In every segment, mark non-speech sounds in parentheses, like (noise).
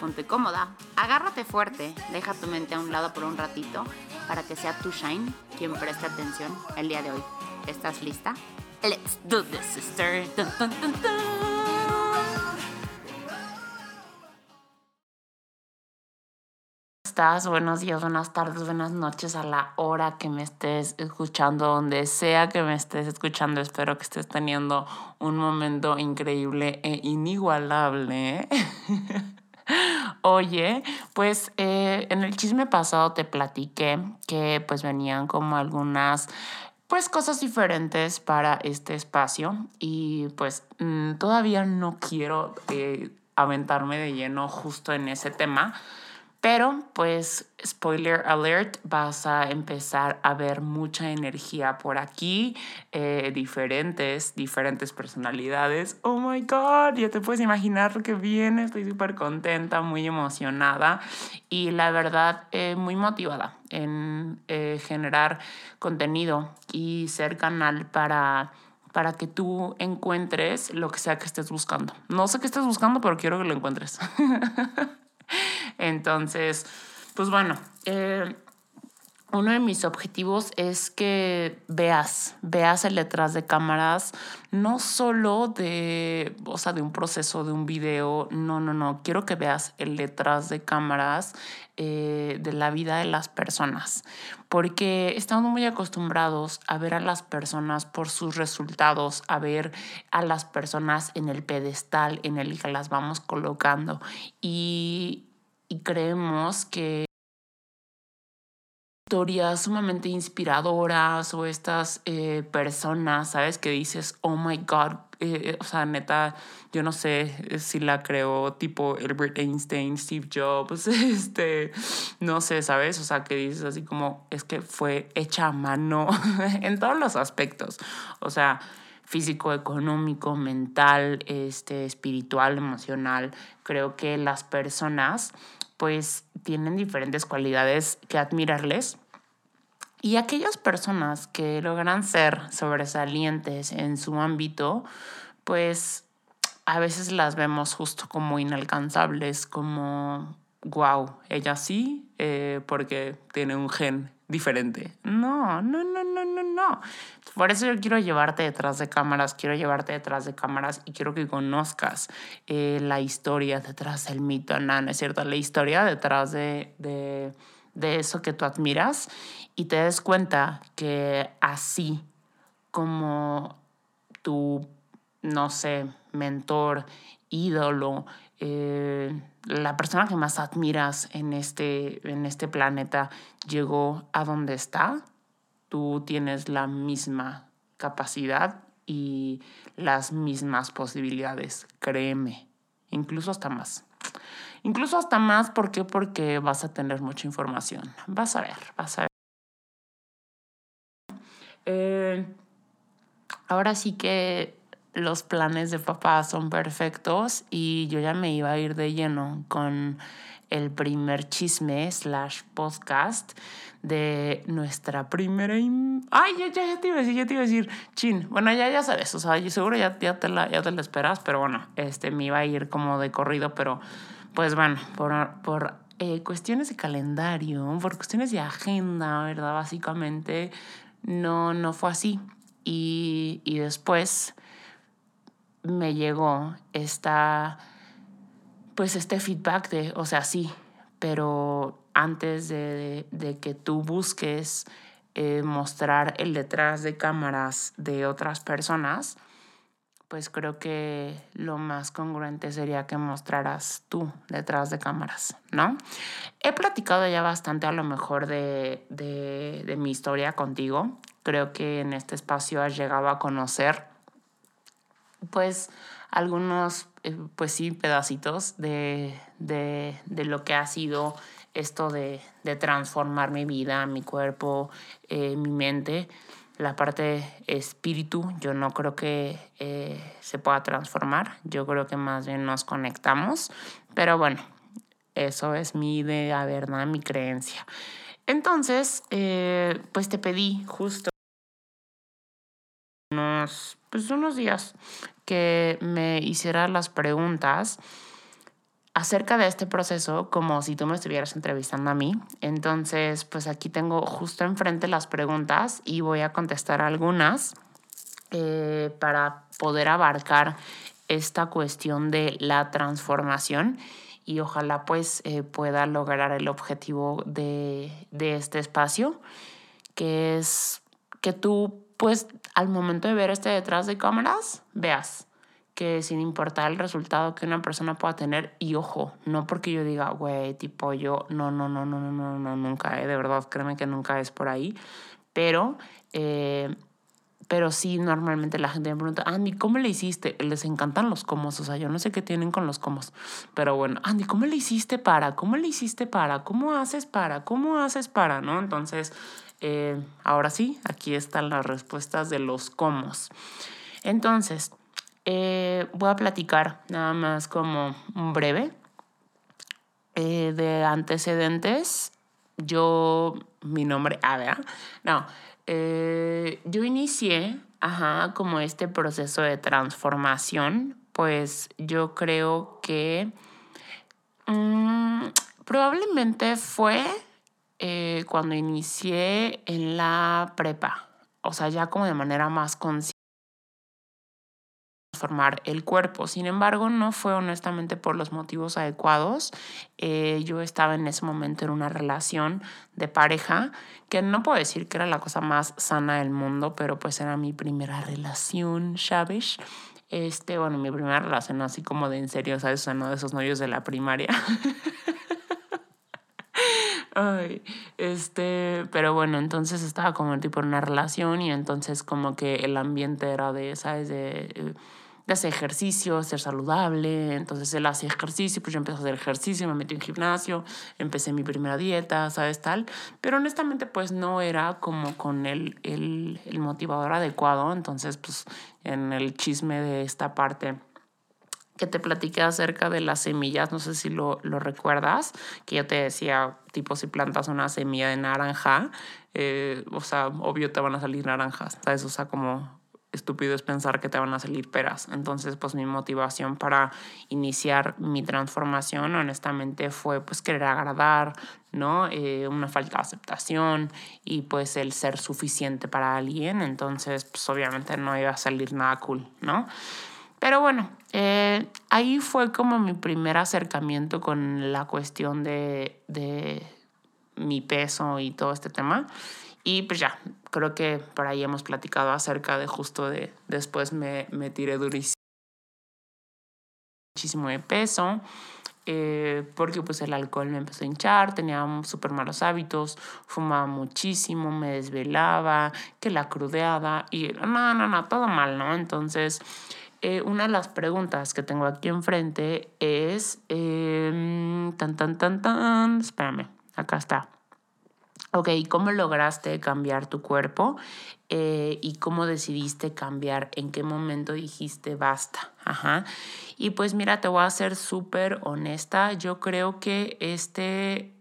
Ponte cómoda, agárrate fuerte, deja tu mente a un lado por un ratito para que sea tu Shine quien preste atención el día de hoy. ¿Estás lista? Let's do this, sister. estás? Buenos días, buenas tardes, buenas noches a la hora que me estés escuchando, donde sea que me estés escuchando. Espero que estés teniendo un momento increíble e inigualable. (laughs) (laughs) Oye, pues eh, en el chisme pasado te platiqué que pues venían como algunas pues cosas diferentes para este espacio y pues mm, todavía no quiero eh, aventarme de lleno justo en ese tema pero, pues, spoiler alert, vas a empezar a ver mucha energía por aquí, eh, diferentes, diferentes personalidades. Oh my God, ya te puedes imaginar que viene, estoy súper contenta, muy emocionada y la verdad, eh, muy motivada en eh, generar contenido y ser canal para para que tú encuentres lo que sea que estés buscando. No sé qué estés buscando, pero quiero que lo encuentres. (laughs) Entonces, pues bueno, eh, uno de mis objetivos es que veas, veas el detrás de cámaras, no solo de, o sea, de un proceso, de un video, no, no, no, quiero que veas el detrás de cámaras eh, de la vida de las personas, porque estamos muy acostumbrados a ver a las personas por sus resultados, a ver a las personas en el pedestal en el que las vamos colocando y, y creemos que historias sumamente inspiradoras o estas eh, personas, ¿sabes? Que dices, oh my God, eh, o sea, neta, yo no sé si la creó tipo Albert Einstein, Steve Jobs, (laughs) este, no sé, ¿sabes? O sea, que dices así como, es que fue hecha a mano (laughs) en todos los aspectos, o sea, físico, económico, mental, este, espiritual, emocional. Creo que las personas pues tienen diferentes cualidades que admirarles. Y aquellas personas que logran ser sobresalientes en su ámbito, pues a veces las vemos justo como inalcanzables, como, wow, ella sí, eh, porque tiene un gen diferente. No, no, no, no, no, no. Por eso yo quiero llevarte detrás de cámaras, quiero llevarte detrás de cámaras y quiero que conozcas eh, la historia detrás del mito, no, es cierto, la historia detrás de, de, de eso que tú admiras y te des cuenta que así como tu, no sé, mentor, ídolo, eh, la persona que más admiras en este, en este planeta llegó a donde está, tú tienes la misma capacidad y las mismas posibilidades, créeme, incluso hasta más. Incluso hasta más, ¿por qué? Porque vas a tener mucha información. Vas a ver, vas a ver. Eh, ahora sí que los planes de papá son perfectos y yo ya me iba a ir de lleno con el primer chisme slash podcast de nuestra primera... Ay, ya, ya, te iba a decir, ya te iba a decir, chin, bueno, ya, ya sabes, o sea, yo seguro ya, ya, te la, ya te la esperas, pero bueno, este, me iba a ir como de corrido, pero pues bueno, por, por eh, cuestiones de calendario, por cuestiones de agenda, ¿verdad? Básicamente, no, no fue así. Y, y después me llegó esta, pues este feedback de, o sea, sí, pero antes de, de que tú busques eh, mostrar el detrás de cámaras de otras personas, pues creo que lo más congruente sería que mostraras tú detrás de cámaras, ¿no? He platicado ya bastante a lo mejor de, de, de mi historia contigo. Creo que en este espacio has llegado a conocer pues algunos, eh, pues sí, pedacitos de, de, de, lo que ha sido esto de, de transformar mi vida, mi cuerpo, eh, mi mente. La parte espíritu, yo no creo que eh, se pueda transformar, yo creo que más bien nos conectamos, pero bueno, eso es mi idea, ¿verdad? Mi creencia. Entonces, pues te pedí justo unos, pues unos días que me hicieras las preguntas acerca de este proceso como si tú me estuvieras entrevistando a mí. Entonces, pues aquí tengo justo enfrente las preguntas y voy a contestar algunas eh, para poder abarcar esta cuestión de la transformación y ojalá pues eh, pueda lograr el objetivo de, de este espacio, que es que tú pues al momento de ver este detrás de cámaras, veas que sin importar el resultado que una persona pueda tener, y ojo, no porque yo diga, güey, tipo yo, no, no, no, no, no, no, no, nunca, eh, de verdad, créeme que nunca es por ahí, pero eh, pero sí, normalmente la gente me pregunta, Andy, ¿cómo le hiciste? Les encantan los comos, o sea, yo no sé qué tienen con los comos. Pero bueno, Andy, ¿cómo le hiciste para? ¿Cómo le hiciste para? ¿Cómo haces para? ¿Cómo haces para? ¿No? Entonces, eh, ahora sí, aquí están las respuestas de los comos. Entonces, eh, voy a platicar nada más como un breve eh, de antecedentes. Yo, mi nombre, ah, ver, No, yo inicié, ajá, como este proceso de transformación, pues yo creo que mm, probablemente fue eh, cuando inicié en la prepa, o sea, ya como de manera más consciente transformar el cuerpo. Sin embargo, no fue honestamente por los motivos adecuados. Eh, yo estaba en ese momento en una relación de pareja que no puedo decir que era la cosa más sana del mundo, pero pues era mi primera relación, ¿sabes? Este, bueno, mi primera relación así como de en serio, ¿sabes? O sea, no de esos novios de la primaria. (laughs) Ay, este, pero bueno, entonces estaba como tipo en una relación y entonces como que el ambiente era de, ¿sabes? De, eh, de hacer ejercicio, ser saludable. Entonces él hacía ejercicio, pues yo empecé a hacer ejercicio, me metí en gimnasio, empecé mi primera dieta, ¿sabes? Tal. Pero honestamente, pues no era como con el, el, el motivador adecuado. Entonces, pues en el chisme de esta parte que te platiqué acerca de las semillas, no sé si lo, lo recuerdas, que yo te decía, tipo, si plantas una semilla de naranja, eh, o sea, obvio te van a salir naranjas, ¿sabes? O sea, como estúpido es pensar que te van a salir peras. Entonces, pues mi motivación para iniciar mi transformación, honestamente, fue pues querer agradar, ¿no? Eh, una falta de aceptación y pues el ser suficiente para alguien. Entonces, pues obviamente no iba a salir nada cool, ¿no? Pero bueno, eh, ahí fue como mi primer acercamiento con la cuestión de, de mi peso y todo este tema. Y pues ya, creo que por ahí hemos platicado acerca de justo de después me, me tiré durísimo muchísimo de peso. Eh, porque pues el alcohol me empezó a hinchar, tenía súper malos hábitos, fumaba muchísimo, me desvelaba, que la crudeada y no, no, no, todo mal, ¿no? Entonces eh, una de las preguntas que tengo aquí enfrente es, eh, tan, tan, tan, tan, espérame, acá está. Ok, ¿cómo lograste cambiar tu cuerpo? Eh, ¿Y cómo decidiste cambiar? ¿En qué momento dijiste basta? Ajá. Y pues mira, te voy a ser súper honesta. Yo creo que este,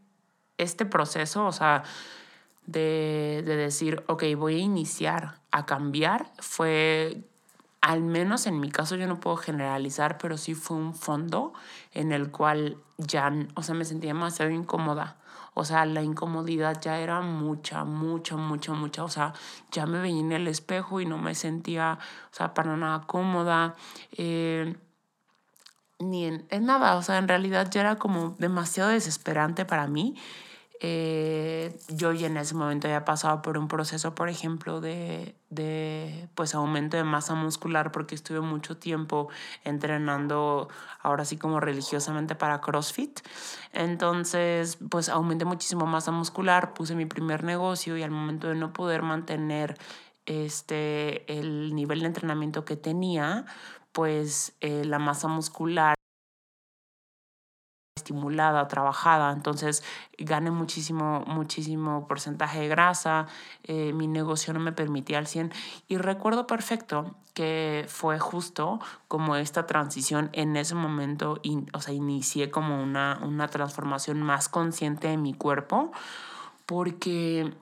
este proceso, o sea, de, de decir, ok, voy a iniciar a cambiar, fue al menos en mi caso yo no puedo generalizar, pero sí fue un fondo en el cual ya, o sea, me sentía demasiado incómoda. O sea, la incomodidad ya era mucha, mucha, mucha, mucha. O sea, ya me veía en el espejo y no me sentía, o sea, para nada cómoda. Eh, ni en, en, nada, o sea, en realidad ya era como demasiado desesperante para mí eh, yo ya en ese momento había pasado por un proceso, por ejemplo, de, de pues aumento de masa muscular porque estuve mucho tiempo entrenando ahora sí como religiosamente para CrossFit. Entonces, pues aumenté muchísimo masa muscular, puse mi primer negocio y al momento de no poder mantener este, el nivel de entrenamiento que tenía, pues eh, la masa muscular estimulada, trabajada, entonces gané muchísimo, muchísimo porcentaje de grasa, eh, mi negocio no me permitía al 100 y recuerdo perfecto que fue justo como esta transición en ese momento, o sea, inicié como una, una transformación más consciente de mi cuerpo porque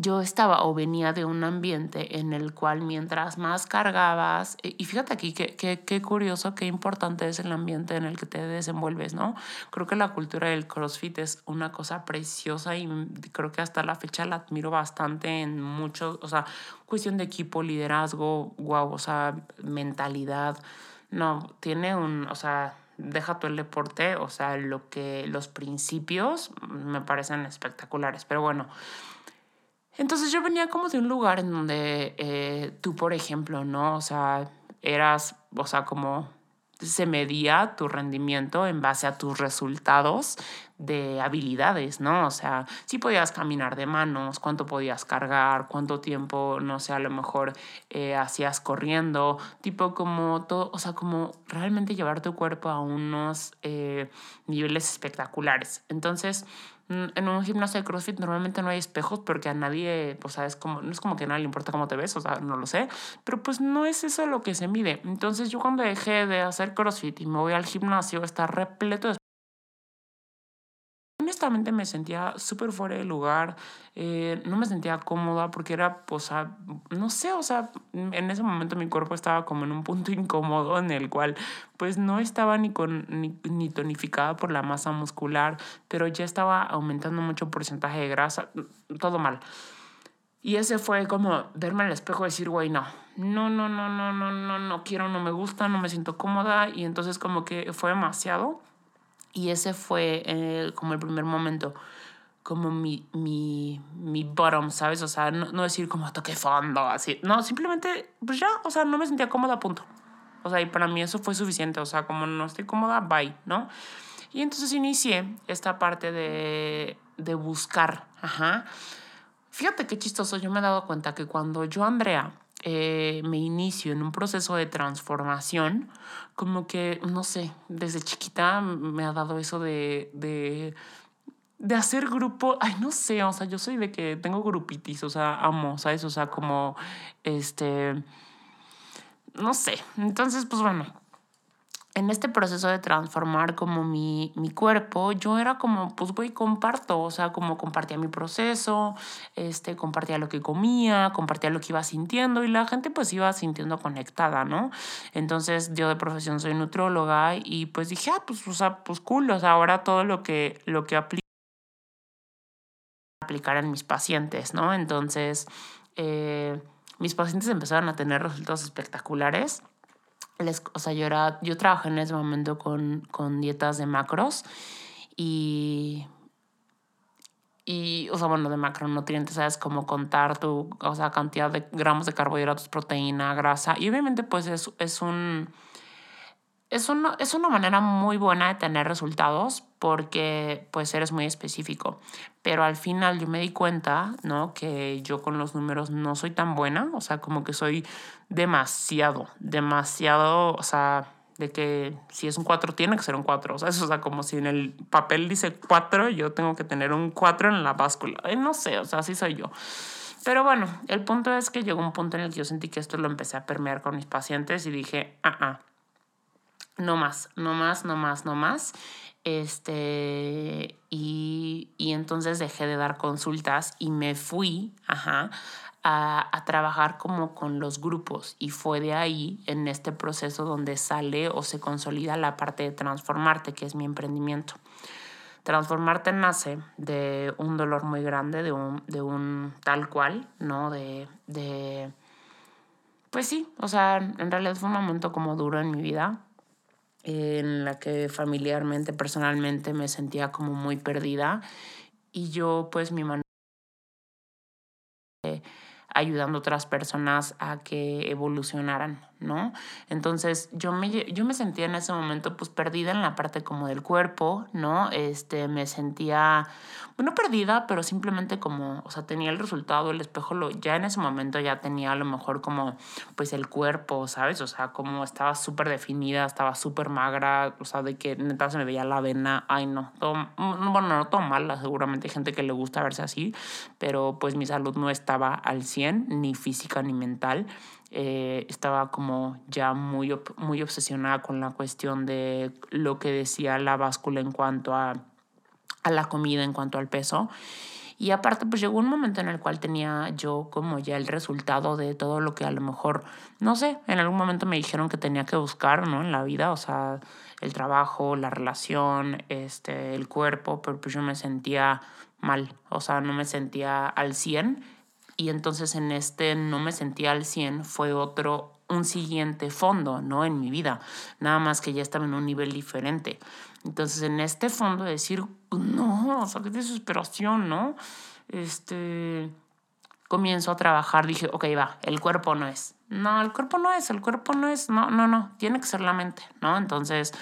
yo estaba o venía de un ambiente en el cual mientras más cargabas, eh, y fíjate aquí qué qué curioso, qué importante es el ambiente en el que te desenvuelves, ¿no? Creo que la cultura del CrossFit es una cosa preciosa y creo que hasta la fecha la admiro bastante en mucho, o sea, cuestión de equipo, liderazgo, wow, o sea, mentalidad. No, tiene un, o sea, deja tú el deporte, o sea, lo que los principios me parecen espectaculares, pero bueno, entonces yo venía como de un lugar en donde eh, tú, por ejemplo, ¿no? O sea, eras, o sea, como se medía tu rendimiento en base a tus resultados de habilidades, ¿no? O sea, si podías caminar de manos, cuánto podías cargar, cuánto tiempo, no sé, a lo mejor eh, hacías corriendo, tipo como todo, o sea, como realmente llevar tu cuerpo a unos eh, niveles espectaculares. Entonces, en un gimnasio de CrossFit normalmente no hay espejos porque a nadie, pues sabes, como, no es como que a nadie le importa cómo te ves, o sea, no lo sé, pero pues no es eso lo que se mide. Entonces yo cuando dejé de hacer CrossFit y me voy al gimnasio, está repleto de honestamente me sentía súper fuera de lugar, eh, no me sentía cómoda porque era, pues, no sé, o sea, en ese momento mi cuerpo estaba como en un punto (laughs) incómodo en el cual, pues, no estaba ni, con, ni, ni tonificada por la masa muscular, pero ya estaba aumentando mucho porcentaje de grasa, todo mal. Y ese fue como verme al espejo y decir, güey, no, no, no, no, no, no, no, no quiero, no me gusta, no me siento cómoda. Y entonces como que fue demasiado. Y ese fue eh, como el primer momento, como mi, mi, mi bottom, ¿sabes? O sea, no, no decir como toqué fondo, así. No, simplemente, pues ya, o sea, no me sentía cómoda, punto. O sea, y para mí eso fue suficiente. O sea, como no estoy cómoda, bye, ¿no? Y entonces inicié esta parte de, de buscar. Ajá. Fíjate qué chistoso. Yo me he dado cuenta que cuando yo, Andrea, eh, me inicio en un proceso de transformación, como que, no sé, desde chiquita me ha dado eso de, de, de hacer grupo, ay, no sé, o sea, yo soy de que tengo grupitis, o sea, amo, ¿sabes? O sea, como, este, no sé, entonces, pues bueno, en este proceso de transformar como mi, mi, cuerpo, yo era como, pues voy, comparto, o sea, como compartía mi proceso, este, compartía lo que comía, compartía lo que iba sintiendo y la gente pues iba sintiendo conectada, ¿no? Entonces yo de profesión soy nutróloga y pues dije, ah, pues, o sea, pues cool, o sea, ahora todo lo que, lo que aplico aplicar en mis pacientes, ¿no? Entonces, eh, mis pacientes empezaron a tener resultados espectaculares les, o sea, yo, era, yo trabajé en ese momento con, con dietas de macros y, y, o sea, bueno, de macronutrientes, sabes cómo contar tu, o sea, cantidad de gramos de carbohidratos, proteína, grasa. Y obviamente, pues es, es un es, es una manera muy buena de tener resultados porque pues eres muy específico. Pero al final yo me di cuenta, ¿no? Que yo con los números no soy tan buena, o sea, como que soy demasiado, demasiado, o sea, de que si es un 4 tiene que ser un 4, o sea, eso, o sea, como si en el papel dice 4, yo tengo que tener un 4 en la báscula. no sé, o sea, así soy yo. Pero bueno, el punto es que llegó un punto en el que yo sentí que esto lo empecé a permear con mis pacientes y dije, ah, ah no más, no más, no más, no más. Este, y, entonces dejé de dar consultas y me fui, ajá, a, a, trabajar como con los grupos y fue de ahí en este proceso donde sale o se consolida la parte de transformarte, que es mi emprendimiento. Transformarte nace de un dolor muy grande, de un, de un tal cual, ¿no? De, de, pues sí, o sea, en realidad fue un momento como duro en mi vida, en la que familiarmente, personalmente me sentía como muy perdida y yo pues mi manera ayudando a otras personas a que evolucionaran, ¿no? Entonces yo me, yo me sentía en ese momento pues perdida en la parte como del cuerpo, ¿no? Este, me sentía, bueno, perdida, pero simplemente como, o sea, tenía el resultado, el espejo, lo, ya en ese momento ya tenía a lo mejor como, pues el cuerpo, ¿sabes? O sea, como estaba súper definida, estaba súper magra, o sea, de que neta se me veía la vena, ay no, todo, mm, bueno, no todo mal, seguramente hay gente que le gusta verse así, pero pues mi salud no estaba al 100, ni física ni mental. Eh, estaba como ya muy, muy obsesionada con la cuestión de lo que decía la báscula en cuanto a, a la comida, en cuanto al peso. Y aparte, pues llegó un momento en el cual tenía yo como ya el resultado de todo lo que a lo mejor, no sé, en algún momento me dijeron que tenía que buscar, ¿no? En la vida, o sea, el trabajo, la relación, este, el cuerpo, pero pues yo me sentía mal, o sea, no me sentía al 100 y entonces en este no me sentía al 100 fue otro, un siguiente fondo, ¿no? En mi vida, nada más que ya estaba en un nivel diferente. Entonces en este fondo decir, no, o sea, qué desesperación, ¿no? Este, comienzo a trabajar, dije, ok, va, el cuerpo no es. No, el cuerpo no es, el cuerpo no es, no, no, no, tiene que ser la mente, ¿no? Entonces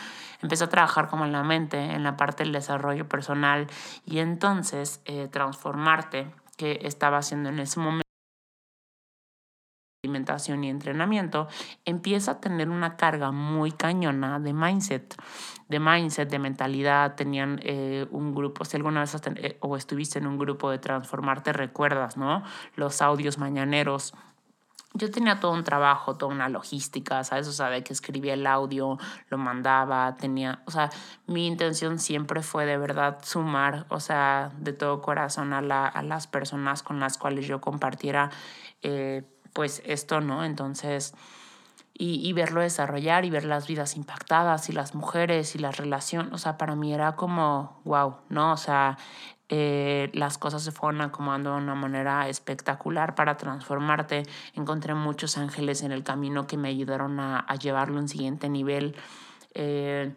empecé a trabajar como en la mente, en la parte del desarrollo personal y entonces eh, transformarte que estaba haciendo en ese momento alimentación y entrenamiento, empieza a tener una carga muy cañona de mindset, de mindset, de mentalidad. Tenían eh, un grupo, si alguna vez eh, o estuviste en un grupo de transformarte, recuerdas, ¿no? Los audios mañaneros yo tenía todo un trabajo, toda una logística, ¿sabes? O sea, de que escribía el audio, lo mandaba, tenía, o sea, mi intención siempre fue de verdad sumar, o sea, de todo corazón a, la, a las personas con las cuales yo compartiera, eh, pues esto, ¿no? Entonces, y, y, verlo desarrollar y ver las vidas impactadas y las mujeres y las relaciones, o sea, para mí era como, wow, ¿no? O sea, eh, las cosas se fueron acomodando de una manera espectacular para transformarte. Encontré muchos ángeles en el camino que me ayudaron a, llevarlo a un siguiente nivel, eh,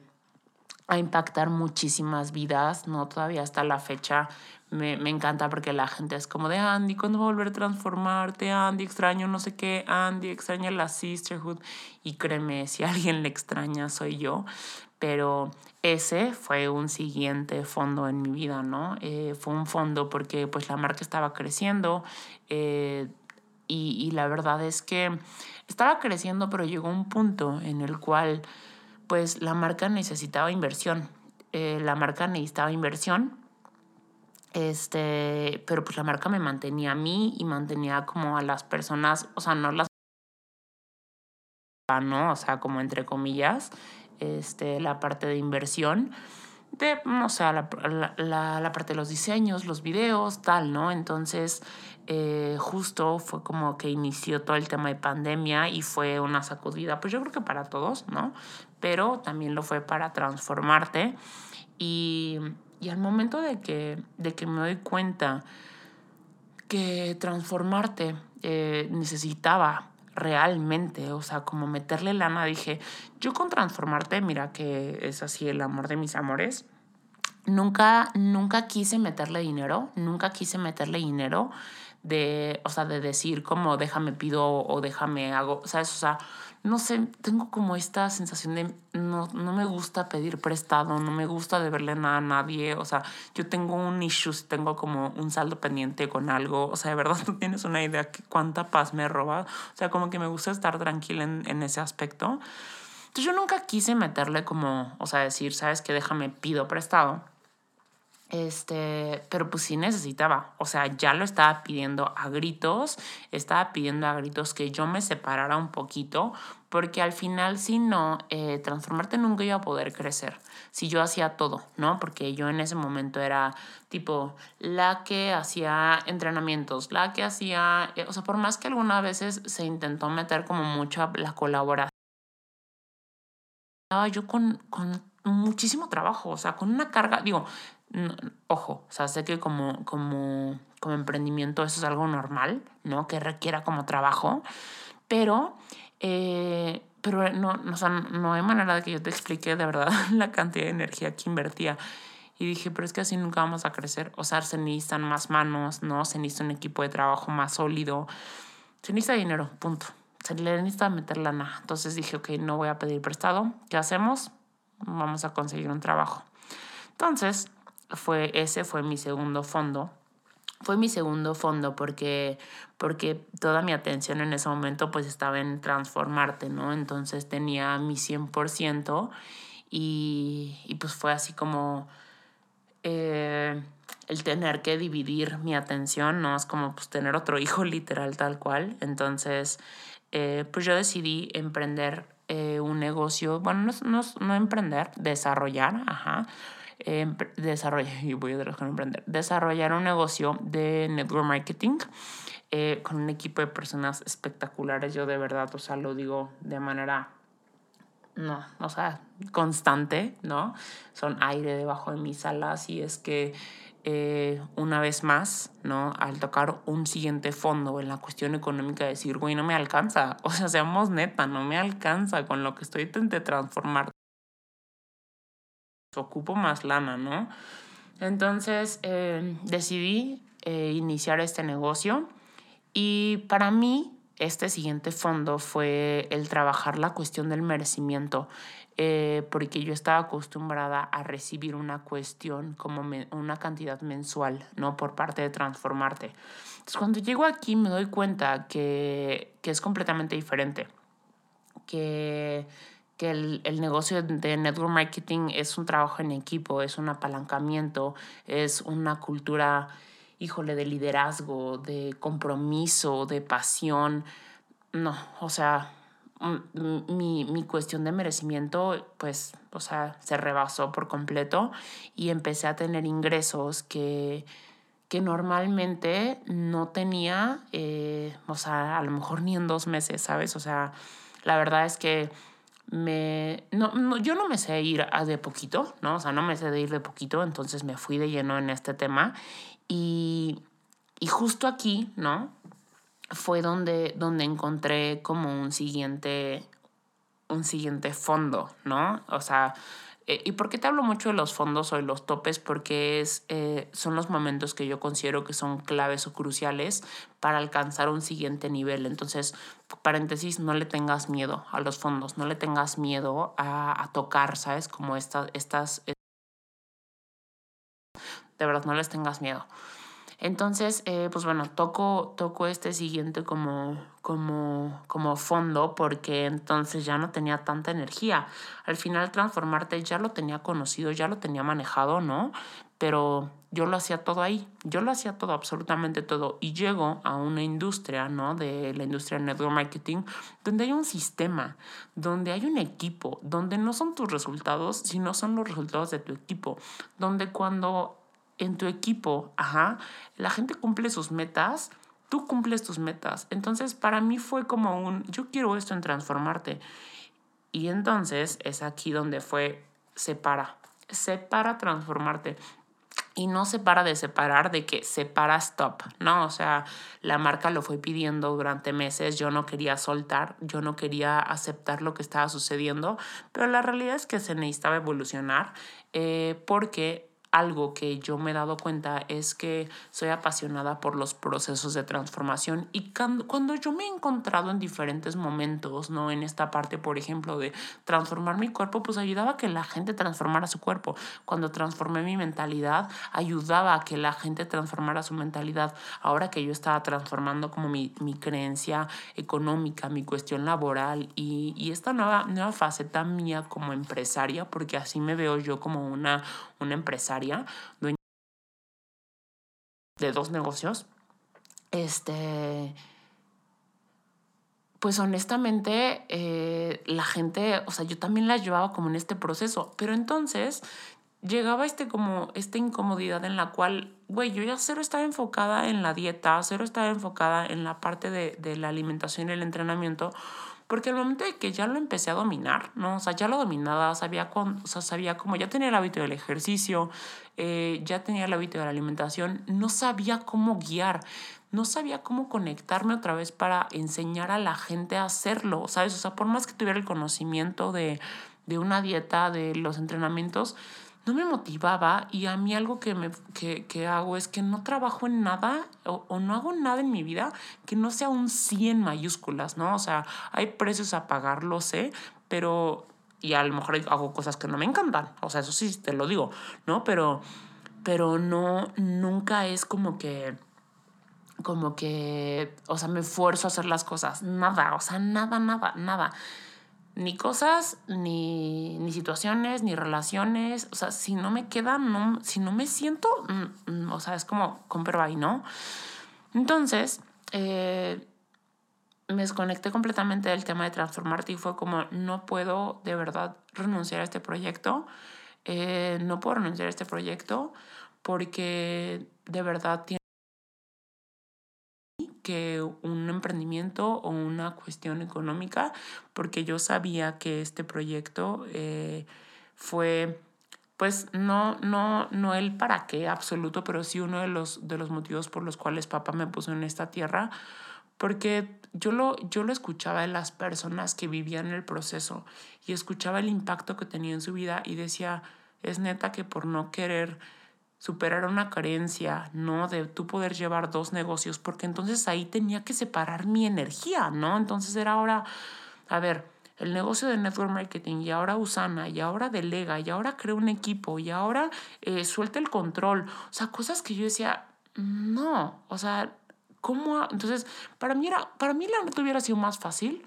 a impactar muchísimas vidas, ¿no? Todavía hasta la fecha me, me, encanta porque la gente es como de Andy, ¿cuándo va a volver a transformarte? Andy, extraño no sé qué, Andy, extraña la sisterhood. Y créeme, (laughs) si alguien le extraña soy yo pero ese fue un siguiente fondo en mi vida, ¿no? Eh, fue un fondo porque pues la marca estaba creciendo eh, y, y, la verdad es que estaba creciendo, pero llegó un punto en el cual pues la marca necesitaba inversión. Eh, la marca necesitaba inversión, este, pero pues la marca me mantenía a mí y mantenía como a las personas, o sea, no las... ¿no? O sea, como entre comillas, este, la parte de inversión, de, no sé, la, la, la, parte de los diseños, los videos, tal, ¿no? Entonces, eh, justo fue como que inició todo el tema de pandemia y fue una sacudida, pues yo creo que para todos, ¿no? Pero también lo fue para transformarte y, y al momento de que, de que me doy cuenta que transformarte eh, necesitaba realmente, o sea, como meterle lana, dije, yo con transformarte, mira que es así el amor de mis amores, nunca, nunca quise meterle dinero, nunca quise meterle dinero de, o sea, de decir como déjame pido o déjame hago, ¿sabes? O sea, no sé, tengo como esta sensación de no, no me gusta pedir prestado, no me gusta deberle nada a nadie, o sea, yo tengo un issue, tengo como un saldo pendiente con algo, o sea, de verdad (laughs) no tienes una idea de cuánta paz me roba, o sea, como que me gusta estar tranquila en, en ese aspecto. Entonces yo nunca quise meterle como, o sea, decir, sabes que déjame pido prestado este, pero pues sí necesitaba, o sea, ya lo estaba pidiendo a gritos, estaba pidiendo a gritos que yo me separara un poquito, porque al final si no, eh, transformarte nunca iba a poder crecer, si yo hacía todo, ¿no? Porque yo en ese momento era tipo la que hacía entrenamientos, la que hacía, eh, o sea, por más que algunas veces se intentó meter como mucho la colaboración, estaba yo con, con muchísimo trabajo, o sea, con una carga, digo, ojo, o sea, sé que como, como, como emprendimiento eso es algo normal, ¿no? Que requiera como trabajo, pero, eh, pero no, no, o sea, no hay manera de que yo te explique de verdad (laughs) la cantidad de energía que invertía. Y dije, pero es que así nunca vamos a crecer. O sea, se necesitan más manos, ¿no? Se necesita un equipo de trabajo más sólido. Se necesita dinero, punto. se le necesita meter lana. Entonces dije, ok, no voy a pedir prestado. ¿Qué hacemos? Vamos a conseguir un trabajo. Entonces, fue, ese fue mi segundo fondo. Fue mi segundo fondo porque, porque toda mi atención en ese momento pues estaba en transformarte, ¿no? Entonces tenía mi 100% y, y pues fue así como eh, el tener que dividir mi atención, ¿no? Es como pues tener otro hijo (laughs) literal tal cual. Entonces, eh, pues yo decidí emprender eh, un negocio, bueno, no, no, no emprender, desarrollar, ajá, desarrollar, (laughs) y voy a emprender, desarrollar un negocio de network marketing eh, con un equipo de personas espectaculares. Yo de verdad, o sea, lo digo de manera, no, o sea, constante, ¿no? Son aire debajo de mis alas y es que eh, una vez más, ¿no? Al tocar un siguiente fondo en la cuestión económica, decir, güey, no me alcanza. (laughs) O sea, seamos neta, no me alcanza con lo que estoy intentando transformar. Ocupo más lana, ¿no? Entonces eh, decidí eh, iniciar este negocio y para mí este siguiente fondo fue el trabajar la cuestión del merecimiento, eh, porque yo estaba acostumbrada a recibir una cuestión como una cantidad mensual, ¿no? Por parte de Transformarte. Entonces, cuando llego aquí me doy cuenta que, que es completamente diferente, que que el, el, negocio de network marketing es un trabajo en equipo, es un apalancamiento, es una cultura híjole, de liderazgo, de compromiso, de pasión. No, o sea, mi, mi, cuestión de merecimiento, pues, o sea, se rebasó por completo y empecé a tener ingresos que, que normalmente no tenía, eh, o sea, a lo mejor ni en dos meses, ¿sabes? O sea, la verdad es que me, no, no, yo no me sé ir a de poquito, ¿no? O sea, no me sé de ir de poquito, entonces me fui de lleno en este tema y, y justo aquí, ¿no? Fue donde, donde encontré como un siguiente, un siguiente fondo, ¿no? O sea, eh, ¿y por qué te hablo mucho de los fondos o de los topes? Porque es, eh, son los momentos que yo considero que son claves o cruciales para alcanzar un siguiente nivel. Entonces, paréntesis, no le tengas miedo a los fondos, no le tengas miedo a, a tocar, ¿sabes? Como estas, estas de verdad no les tengas miedo. Entonces, eh, pues bueno, toco, toco este siguiente como, como, como fondo porque entonces ya no tenía tanta energía. Al final transformarte ya lo tenía conocido, ya lo tenía manejado, ¿no? Pero yo lo hacía todo ahí, yo lo hacía todo, absolutamente todo. Y llego a una industria, ¿no? De la industria de network marketing, donde hay un sistema, donde hay un equipo, donde no son tus resultados, sino son los resultados de tu equipo, donde cuando en tu equipo, ajá, la gente cumple sus metas, tú cumples tus metas. Entonces, para mí fue como un, yo quiero esto en transformarte. Y entonces es aquí donde fue, separa, separa transformarte. Y no se para de separar de que separa stop, ¿no? O sea, la marca lo fue pidiendo durante meses, yo no quería soltar, yo no quería aceptar lo que estaba sucediendo, pero la realidad es que se necesitaba evolucionar eh, porque algo que yo me he dado cuenta es que soy apasionada por los procesos de transformación y cuando, yo me he encontrado en diferentes momentos, ¿no? En esta parte, por ejemplo, de transformar mi cuerpo, pues ayudaba a que la gente transformara su cuerpo. Cuando transformé mi mentalidad, ayudaba a que la gente transformara su mentalidad. Ahora que yo estaba transformando como mi, mi creencia económica, mi cuestión laboral y, y esta nueva, nueva faceta mía como empresaria, porque así me veo yo como una, una empresaria, dueña de dos negocios, este, pues honestamente eh, la gente, o sea, yo también la llevaba como en este proceso, pero entonces llegaba este como esta incomodidad en la cual, güey, yo ya cero estaba enfocada en la dieta, cero estaba enfocada en la parte de, de la alimentación y el entrenamiento, porque al momento de que ya lo empecé a dominar, ¿no? O sea, ya lo dominaba, sabía, o sea, sabía cómo, ya tenía el hábito del ejercicio, eh, ya tenía el hábito de la alimentación, no sabía cómo guiar, no sabía cómo conectarme otra vez para enseñar a la gente a hacerlo, ¿sabes? O sea, por más que tuviera el conocimiento de, de una dieta, de los entrenamientos, no me motivaba y a mí algo que, me, que, que hago es que no trabajo en nada o, no hago nada en mi vida que no sea un sí en mayúsculas, ¿no? O sea, hay precios a pagar, lo sé, pero... Y a lo mejor hago cosas que no me encantan, o sea, eso sí te lo digo, ¿no? Pero, pero no, nunca es como que como que, o sea, me esfuerzo a hacer las cosas. Nada, o sea, nada, nada, nada. Ni cosas, ni, ni situaciones, ni relaciones. O sea, si no me queda, no, si no me siento, mm, mm, o sea, es como compro ahí, ¿no? Entonces, eh, me desconecté completamente del tema de transformarte y fue como, no puedo de verdad renunciar a este proyecto. Eh, no puedo renunciar a este proyecto porque de verdad tiene que un emprendimiento o una cuestión económica, porque yo sabía que este proyecto eh, fue, pues no, no, no el para qué absoluto, pero sí uno de los, de los motivos por los cuales papá me puso en esta tierra, porque yo lo, yo lo escuchaba de las personas que vivían el proceso y escuchaba el impacto que tenía en su vida y decía, es neta que por no querer superar una carencia, ¿no? De tú poder llevar dos negocios, porque entonces ahí tenía que separar mi energía, ¿no? Entonces era ahora, a ver, el negocio de network marketing y ahora Usana y ahora delega y ahora creo un equipo y ahora eh, suelta el control, o sea, cosas que yo decía, no, o sea, ¿cómo? Entonces, para mí era, para mí la neta hubiera sido más fácil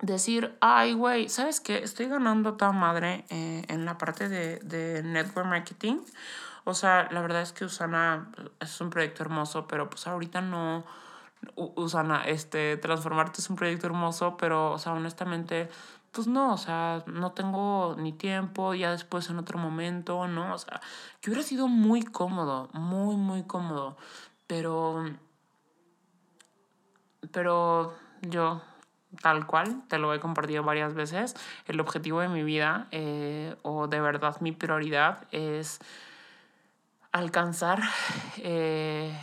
decir, ay, güey, ¿sabes qué? Estoy ganando toda madre eh, en la parte de, de network marketing. O sea, la verdad es que Usana es un proyecto hermoso, pero pues ahorita no... Usana, este, transformarte es un proyecto hermoso, pero, o sea, honestamente, pues no, o sea, no tengo ni tiempo, ya después en otro momento, ¿no? O sea, que hubiera sido muy cómodo, muy, muy cómodo, pero, pero yo, tal cual, te lo he compartido varias veces, el objetivo de mi vida, eh, o de verdad mi prioridad es alcanzar eh,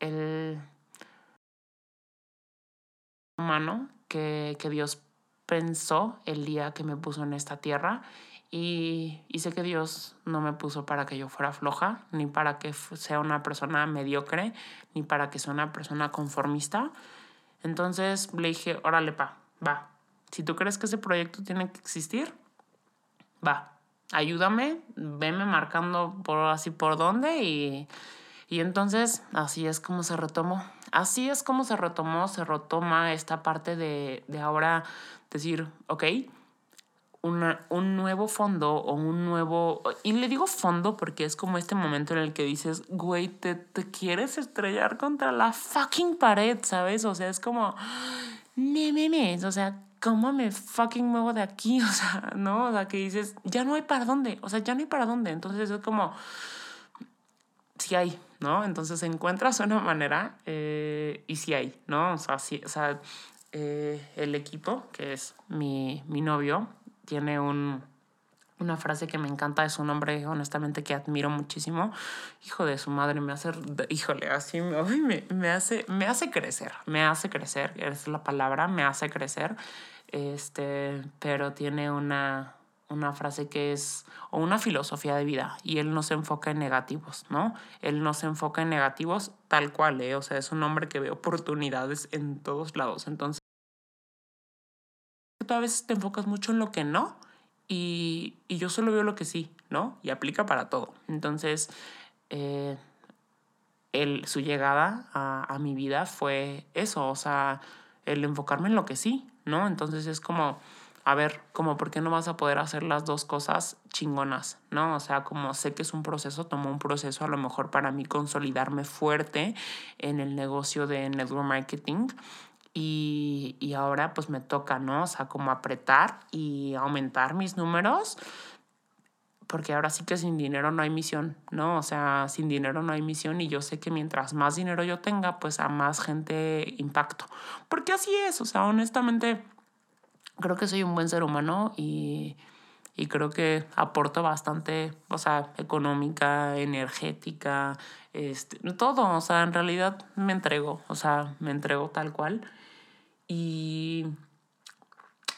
el humano que, que, Dios pensó el día que me puso en esta tierra. Y, y, sé que Dios no me puso para que yo fuera floja, ni para que sea una persona mediocre, ni para que sea una persona conformista. Entonces le dije, órale, pa, va. Si tú crees que ese proyecto tiene que existir, va, ayúdame, venme marcando por así por dónde y, y entonces así es como se retomó. Así es como se retomó, se retoma esta parte de, de ahora decir, ok, una, un nuevo fondo o un nuevo... Y le digo fondo porque es como este momento en el que dices, güey, te, te quieres estrellar contra la fucking pared, ¿sabes? O sea, es como... Me, me, me. O sea, ¿cómo me fucking muevo de aquí? (laughs) O sea, ¿no? O sea, que dices, ya no hay para dónde, o sea, ya no hay para dónde. Entonces es como, sí hay, ¿no? Entonces encuentras una manera eh, y sí hay, ¿no? O sea, sí, o sea eh, el equipo, que es mi, mi novio, tiene un una frase que me encanta es un hombre, honestamente, que admiro muchísimo. Hijo de su madre, me hace, híjole, así me, me, hace, me hace crecer, me hace crecer, es la palabra, me hace crecer. Este, pero tiene una, una frase que es, o una filosofía de vida, y él no se enfoca en negativos, ¿no? Él no se enfoca en negativos tal cual, ¿eh? O sea, es un hombre que ve oportunidades en todos lados. Entonces, tú a veces te enfocas mucho en lo que no y, y, yo solo veo lo que sí, ¿no? Y aplica para todo. Entonces, eh, su llegada a, a, mi vida fue eso, o sea, el enfocarme en lo que sí, ¿no? Entonces es como, a ver, como, ¿por qué no vas a poder hacer las dos cosas chingonas, ¿no? O sea, como sé que es un proceso, tomó un proceso a lo mejor para mí consolidarme fuerte en el negocio de network marketing y, y, ahora pues me toca, ¿no? O sea, como apretar y aumentar mis números, porque ahora sí que sin dinero no hay misión, ¿no? O sea, sin dinero no hay misión y yo sé que mientras más dinero yo tenga, pues a más gente impacto. Porque así es, o sea, honestamente, creo que soy un buen ser humano y, y creo que aporto bastante, o sea, económica, energética, este, todo, o sea, en realidad me entrego, o sea, me entrego tal cual. Y,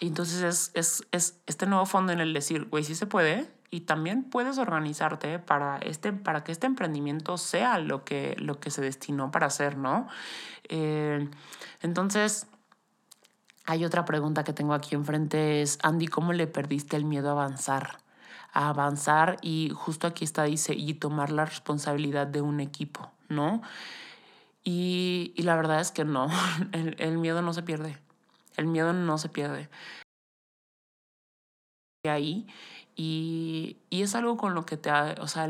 y entonces es, es, es, este nuevo fondo en el decir, güey, sí se puede, y también puedes organizarte para, este, para que este emprendimiento sea lo que, lo que se destinó para hacer, ¿no? Eh, entonces, hay otra pregunta que tengo aquí enfrente, es, Andy, ¿cómo le perdiste el miedo a avanzar? A avanzar y justo aquí está, dice, y tomar la responsabilidad de un equipo, ¿no? Y, y la verdad es que no, (laughs) el, el miedo no se pierde, el miedo no se pierde ahí y, y, es algo con lo que te, o sea,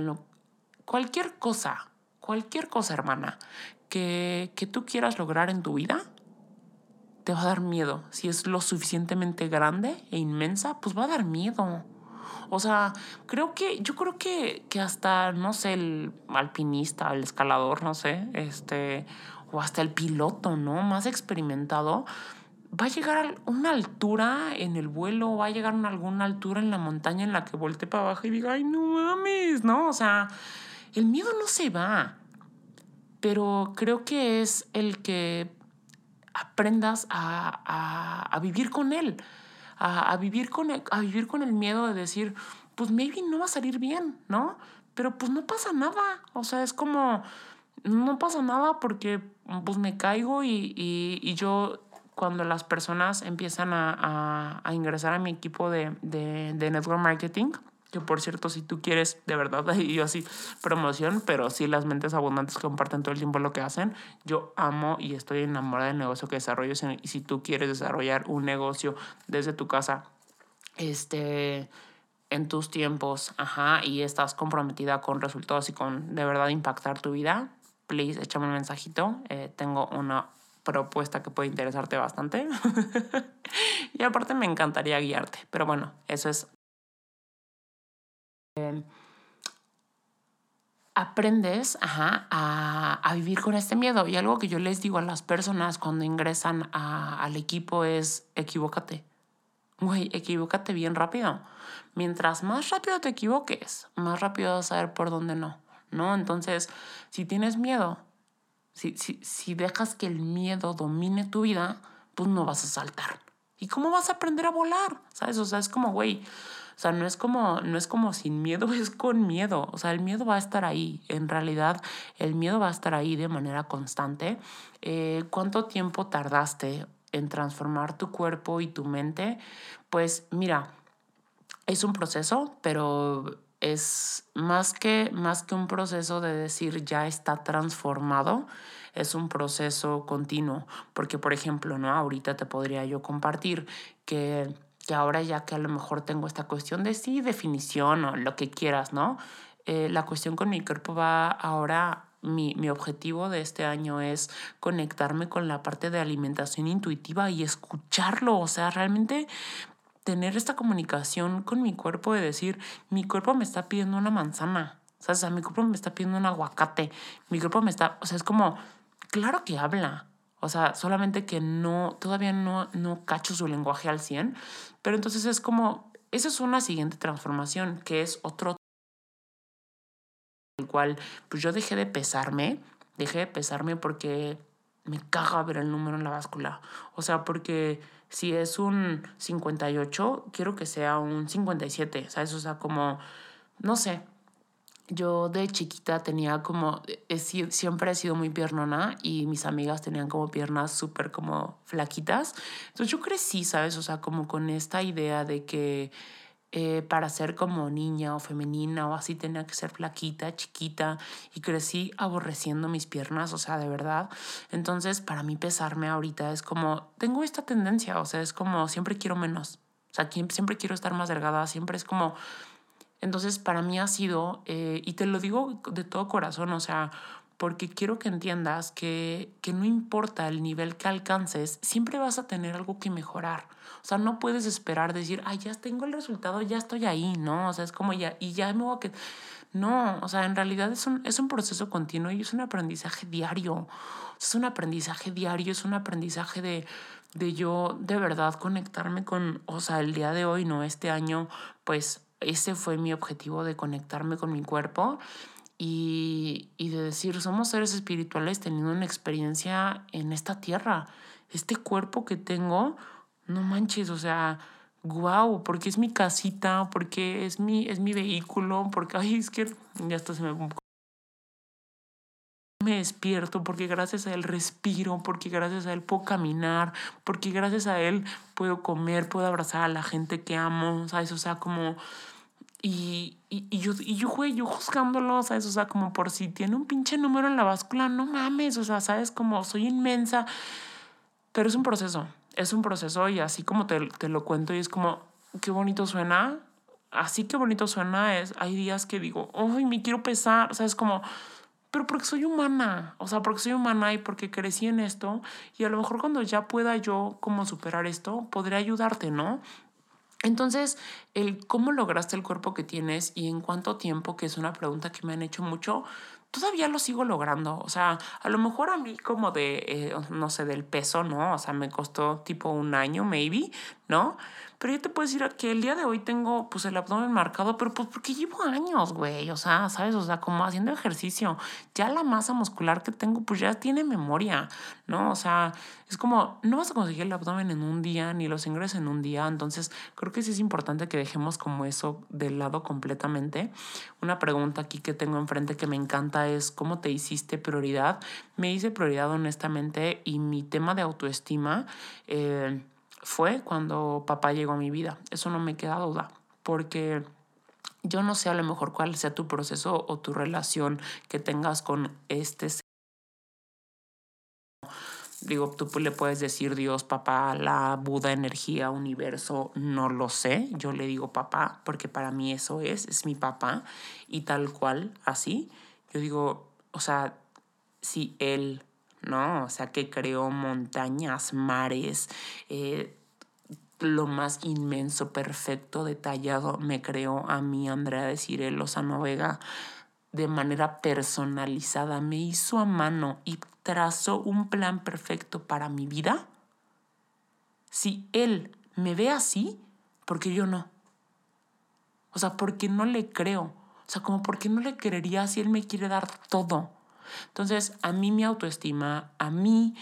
cualquier cosa, cualquier cosa, hermana, que, que tú quieras lograr en tu vida, te va a dar miedo. Si es lo suficientemente grande e inmensa, pues va a dar miedo. O sea, creo que, yo creo que, que hasta, no sé, el alpinista, el escalador, no sé, este, o hasta el piloto, ¿no? Más experimentado, va a llegar a una altura en el vuelo, va a llegar a alguna altura en la montaña en la que voltee para abajo y diga, ay, no mames, ¿no? O sea, el miedo no se va, pero creo que es el que aprendas a, a, a vivir con él, a, a, vivir con el, a vivir con el miedo de decir, pues maybe no va a salir bien, ¿no? Pero pues no pasa nada, o sea, es como, no pasa nada porque pues me caigo y, y, y yo cuando las personas empiezan a, a, ingresar a mi equipo de, de, de, network marketing, que por cierto, si tú quieres de verdad, (laughs) yo así promoción, pero sí las mentes abundantes comparten todo el tiempo lo que hacen, yo amo y estoy enamorada del negocio que desarrollo. Y si tú quieres desarrollar un negocio desde tu casa, este en tus tiempos, ajá, y estás comprometida con resultados y con de verdad impactar tu vida, please, échame un mensajito. Eh, tengo una propuesta que puede interesarte bastante. (laughs) y aparte me encantaría guiarte. Pero bueno, eso es... Eh, aprendes ajá, a, a, vivir con este miedo. Y algo que yo les digo a las personas cuando ingresan al equipo es equivócate. Güey, equivócate bien rápido. Mientras más rápido te equivoques, más rápido vas a saber por dónde no. ¿No? Entonces, si tienes miedo, si, si, si dejas que el miedo domine tu vida, pues no vas a saltar. ¿Y cómo vas a aprender a volar? ¿Sabes? O sea, es como, güey, o sea, no es como, no es como sin miedo, (laughs) es con miedo. O sea, el miedo va a estar ahí. En realidad, el miedo va a estar ahí de manera constante. Eh, ¿Cuánto tiempo tardaste en transformar tu cuerpo y tu mente? Pues mira, es un proceso, pero es más que, más que un proceso de decir ya está transformado, es un proceso continuo. Porque, por ejemplo, ¿no? ahorita te podría yo compartir que, que ahora ya que a lo mejor tengo esta cuestión de sí, definición o lo que quieras, ¿no? Eh, la cuestión con mi cuerpo va ahora mi, mi, objetivo de este año es conectarme con la parte de alimentación intuitiva y escucharlo. O sea, realmente tener esta comunicación con mi cuerpo de decir, mi cuerpo me está pidiendo una manzana, o sea, mi cuerpo me está pidiendo un aguacate, mi cuerpo me está, o sea, es como, claro que habla, o sea, solamente que no, todavía no, no cacho su lenguaje al 100, pero entonces es como, esa es una siguiente transformación, que es otro el cual pues yo dejé de pesarme, dejé de pesarme porque me caga ver el número en la báscula. O sea, porque si es un 58, quiero que sea un 57, ¿sabes? O sea, como, no sé. Yo de chiquita tenía como, siempre he sido muy piernona y mis amigas tenían como piernas súper como flaquitas. Entonces yo crecí, ¿sabes? O sea, como con esta idea de que eh, para ser como niña o femenina o así tenía que ser flaquita, chiquita y crecí aborreciendo mis piernas, o sea, de verdad. Entonces, para mí pesarme ahorita es como, tengo esta tendencia, o sea, es como siempre quiero menos, o sea, siempre quiero estar más delgada, siempre es como... Entonces, para mí ha sido, eh, y te lo digo de todo corazón, o sea, porque quiero que entiendas que, que no importa el nivel que alcances, siempre vas a tener algo que mejorar. O sea, no puedes esperar decir, ay, ya tengo el resultado, ya estoy ahí, ¿no? O sea, es como ya, y ya me voy a que... No, o sea, en realidad es un, es un proceso continuo y es un aprendizaje diario. Es un aprendizaje diario, es un aprendizaje de, de yo de verdad conectarme con, o sea, el día de hoy, no este año, pues ese fue mi objetivo de conectarme con mi cuerpo y, y de decir, somos seres espirituales teniendo una experiencia en esta tierra. Este cuerpo que tengo, no manches, o sea, wow, porque es mi casita, porque es mi, es mi vehículo, porque, ay, es que ya hasta se me... Me despierto porque gracias a él respiro, porque gracias a él puedo caminar, porque gracias a él puedo comer, puedo abrazar a la gente que amo, ¿sabes? O sea, como... Y, y, y, yo, y yo, güey, yo juzgándolo, ¿sabes? O sea, como por si tiene un pinche número en la báscula, no mames, o sea, ¿sabes? Como soy inmensa, pero es un proceso, es un proceso y así como te, te lo cuento y es como, qué bonito suena, así que bonito suena es, hay días que digo, ay, me quiero pesar, o sea, es como, pero porque soy humana, o sea, porque soy humana y porque crecí en esto y a lo mejor cuando ya pueda yo como superar esto, podré ayudarte, ¿no? Entonces, el cómo lograste el cuerpo que tienes y en cuánto tiempo, que es una pregunta que me han hecho mucho, todavía lo sigo logrando. O sea, a lo mejor a mí como de, eh, no sé, del peso, ¿no? O sea, me costó tipo un año, maybe, ¿no? Pero yo te puedo decir que el día de hoy tengo pues el abdomen marcado, pero pues porque llevo años, güey, o sea, ¿sabes? O sea, como haciendo ejercicio, ya la masa muscular que tengo pues ya tiene memoria, ¿no? O sea, es como, no vas a conseguir el abdomen en un día, ni los ingresos en un día, entonces creo que sí es importante que dejemos como eso de lado completamente. Una pregunta aquí que tengo enfrente que me encanta es, ¿cómo te hiciste prioridad? Me hice prioridad honestamente y mi tema de autoestima... Eh, fue cuando papá llegó a mi vida. Eso no me queda duda, porque yo no sé a lo mejor cuál sea tu proceso o tu relación que tengas con este Digo, tú le puedes decir Dios, papá, la Buda, energía, universo, no lo sé. Yo le digo papá, porque para mí eso es, es mi papá. Y tal cual, así. Yo digo, o sea, si él, ¿no? O sea, que creó montañas, mares, eh, lo más inmenso, perfecto, detallado, me creó a mí, Andrea de Cirel Lozano Vega, de manera personalizada, me hizo a mano y trazó un plan perfecto para mi vida. Si él me ve así, porque yo no? O sea, porque no le creo. O sea, como porque no le creería si él me quiere dar todo. Entonces, a mí mi autoestima, a mí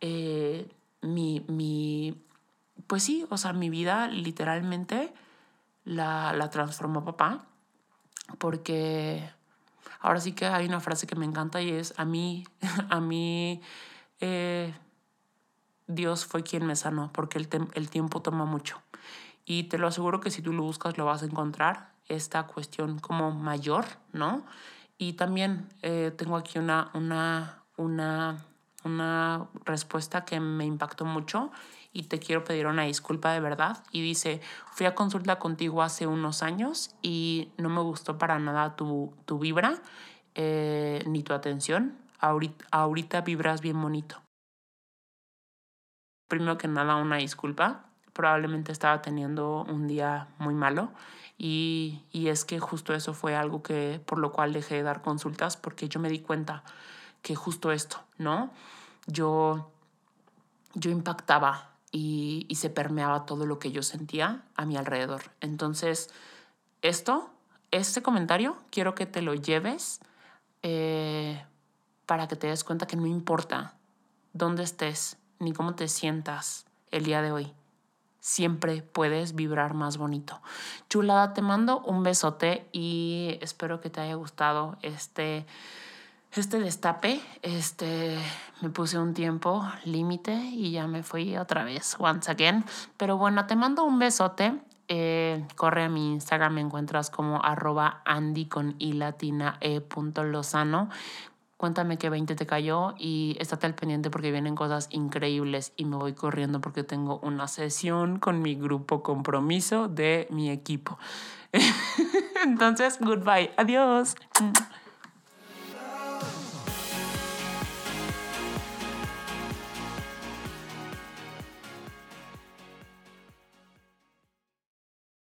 eh, mi, mi pues sí, o sea, mi vida literalmente la, la transformó papá, porque ahora sí que hay una frase que me encanta y es, a mí, (laughs) a mí, eh, Dios fue quien me sanó, porque el, el tiempo toma mucho. Y te lo aseguro que si tú lo buscas lo vas a encontrar, esta cuestión como mayor, ¿no? Y también eh, tengo aquí una, una, una, una respuesta que me impactó mucho y te quiero pedir una disculpa de verdad. Y dice, fui a consulta contigo hace unos años y no me gustó para nada tu, tu vibra eh, ni tu atención. Ahorita, ahorita vibras bien bonito. Primero que nada, una disculpa. Probablemente estaba teniendo un día muy malo y, y es que justo eso fue algo que por lo cual dejé de dar consultas porque yo me di cuenta que justo esto, ¿no? Yo, yo impactaba y, se permeaba todo lo que yo sentía a mi alrededor. Entonces, esto, este comentario, quiero que te lo lleves eh, para que te des cuenta que no importa dónde estés ni cómo te sientas el día de hoy. Siempre puedes vibrar más bonito. Chulada, te mando un besote y espero que te haya gustado este este destape, este, me puse un tiempo límite y ya me fui otra vez, once again. Pero bueno, te mando un besote. Eh, corre a mi Instagram, me encuentras como arroba andy con i latina e punto lozano. Cuéntame qué 20 te cayó y estate al pendiente porque vienen cosas increíbles y me voy corriendo porque tengo una sesión con mi grupo compromiso de mi equipo. (laughs) Entonces, goodbye. Adiós.